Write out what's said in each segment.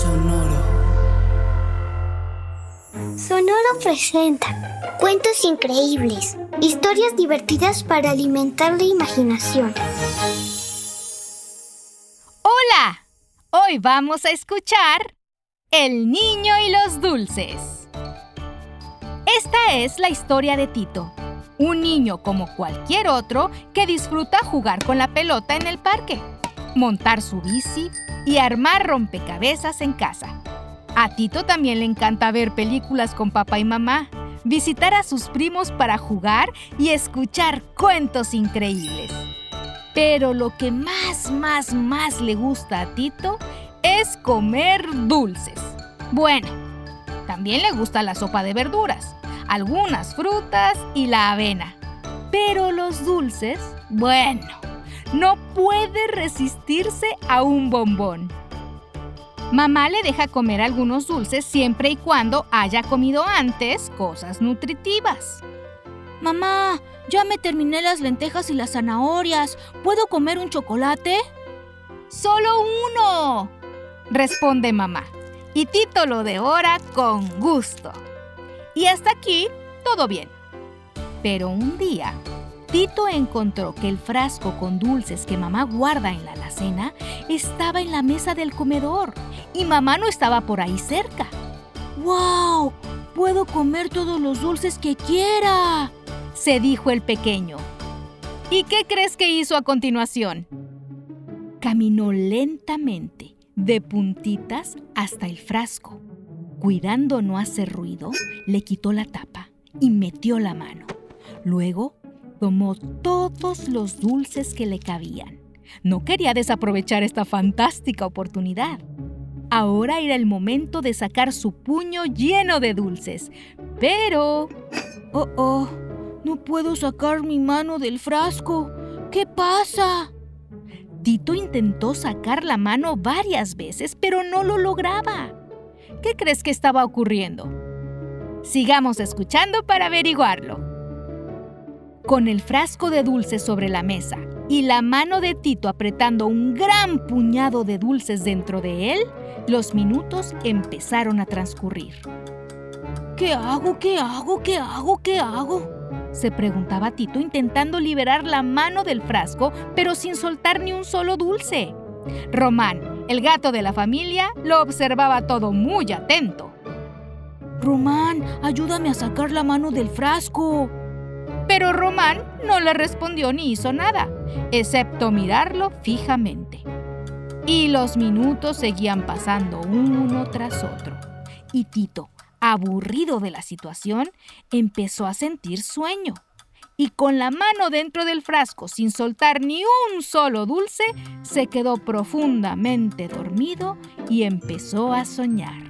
Sonoro. Sonoro presenta cuentos increíbles, historias divertidas para alimentar la imaginación. Hola, hoy vamos a escuchar El niño y los dulces. Esta es la historia de Tito, un niño como cualquier otro que disfruta jugar con la pelota en el parque, montar su bici y armar rompecabezas en casa. A Tito también le encanta ver películas con papá y mamá, visitar a sus primos para jugar y escuchar cuentos increíbles. Pero lo que más, más, más le gusta a Tito es comer dulces. Bueno, también le gusta la sopa de verduras, algunas frutas y la avena. Pero los dulces, bueno, no puede resistirse a un bombón. Mamá le deja comer algunos dulces siempre y cuando haya comido antes cosas nutritivas. Mamá, ya me terminé las lentejas y las zanahorias. ¿Puedo comer un chocolate? Solo uno, responde mamá. Y Tito lo devora con gusto. Y hasta aquí, todo bien. Pero un día, Tito encontró que el frasco con dulces que mamá guarda en la alacena estaba en la mesa del comedor y mamá no estaba por ahí cerca. ¡Wow! Puedo comer todos los dulces que quiera, se dijo el pequeño. ¿Y qué crees que hizo a continuación? Caminó lentamente, de puntitas, hasta el frasco. Cuidando no hacer ruido, le quitó la tapa y metió la mano. Luego tomó todos los dulces que le cabían. No quería desaprovechar esta fantástica oportunidad. Ahora era el momento de sacar su puño lleno de dulces. Pero... Oh, oh, no puedo sacar mi mano del frasco. ¿Qué pasa? Tito intentó sacar la mano varias veces, pero no lo lograba. ¿Qué crees que estaba ocurriendo? Sigamos escuchando para averiguarlo. Con el frasco de dulces sobre la mesa y la mano de Tito apretando un gran puñado de dulces dentro de él, los minutos empezaron a transcurrir. ¿Qué hago? ¿Qué hago? ¿Qué hago? ¿Qué hago? se preguntaba Tito intentando liberar la mano del frasco, pero sin soltar ni un solo dulce. Román, el gato de la familia, lo observaba todo muy atento. Román, ayúdame a sacar la mano del frasco. Pero Román no le respondió ni hizo nada, excepto mirarlo fijamente. Y los minutos seguían pasando uno tras otro. Y Tito, aburrido de la situación, empezó a sentir sueño. Y con la mano dentro del frasco, sin soltar ni un solo dulce, se quedó profundamente dormido y empezó a soñar.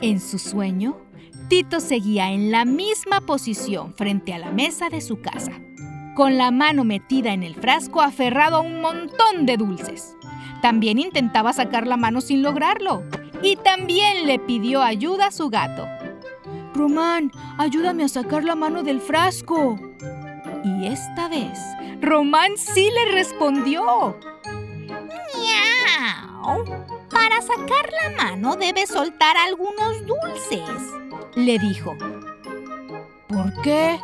En su sueño, Tito seguía en la misma posición frente a la mesa de su casa, con la mano metida en el frasco aferrado a un montón de dulces. También intentaba sacar la mano sin lograrlo y también le pidió ayuda a su gato. Román, ayúdame a sacar la mano del frasco. Y esta vez, Román sí le respondió. ¡Miau! Para sacar la mano debes soltar algunos dulces, le dijo. ¿Por qué?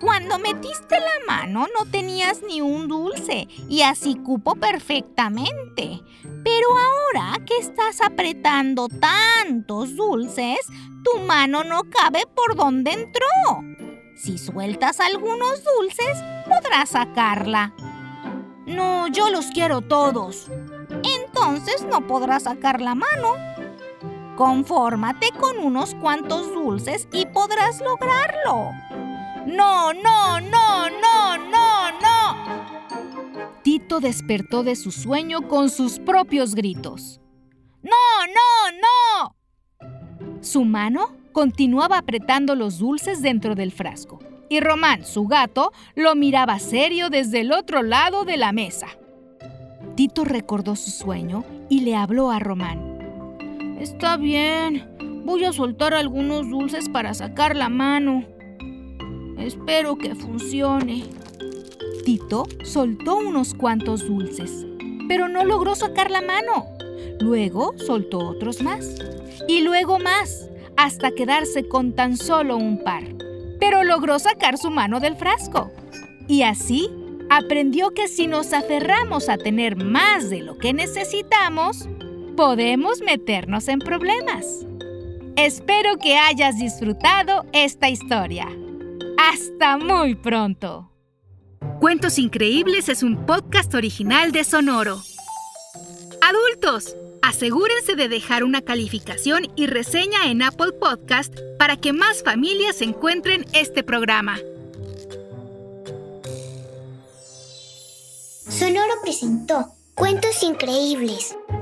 Cuando metiste la mano no tenías ni un dulce y así cupo perfectamente. Pero ahora que estás apretando tantos dulces, tu mano no cabe por donde entró. Si sueltas algunos dulces, podrás sacarla. No, yo los quiero todos. Entonces no podrás sacar la mano. Confórmate con unos cuantos dulces y podrás lograrlo. No, no, no, no, no, no. Tito despertó de su sueño con sus propios gritos. ¡No, no, no! Su mano continuaba apretando los dulces dentro del frasco y Román, su gato, lo miraba serio desde el otro lado de la mesa. Tito recordó su sueño y le habló a Román. Está bien, voy a soltar algunos dulces para sacar la mano. Espero que funcione. Tito soltó unos cuantos dulces, pero no logró sacar la mano. Luego soltó otros más. Y luego más, hasta quedarse con tan solo un par. Pero logró sacar su mano del frasco. Y así aprendió que si nos aferramos a tener más de lo que necesitamos, podemos meternos en problemas. Espero que hayas disfrutado esta historia. Hasta muy pronto. Cuentos Increíbles es un podcast original de Sonoro. Adultos, asegúrense de dejar una calificación y reseña en Apple Podcast para que más familias encuentren este programa. Sonoro presentó Cuentos Increíbles,